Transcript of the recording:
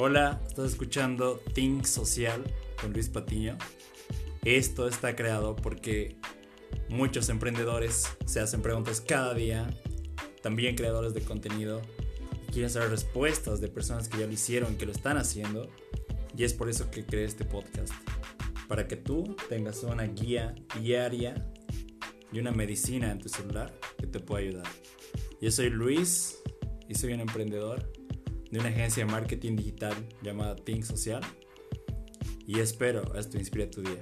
Hola, estás escuchando Think Social con Luis Patiño. Esto está creado porque muchos emprendedores se hacen preguntas cada día, también creadores de contenido, quieren saber respuestas de personas que ya lo hicieron, que lo están haciendo, y es por eso que creé este podcast, para que tú tengas una guía diaria y una medicina en tu celular que te pueda ayudar. Yo soy Luis y soy un emprendedor de una agencia de marketing digital llamada Think Social y espero esto inspire tu día.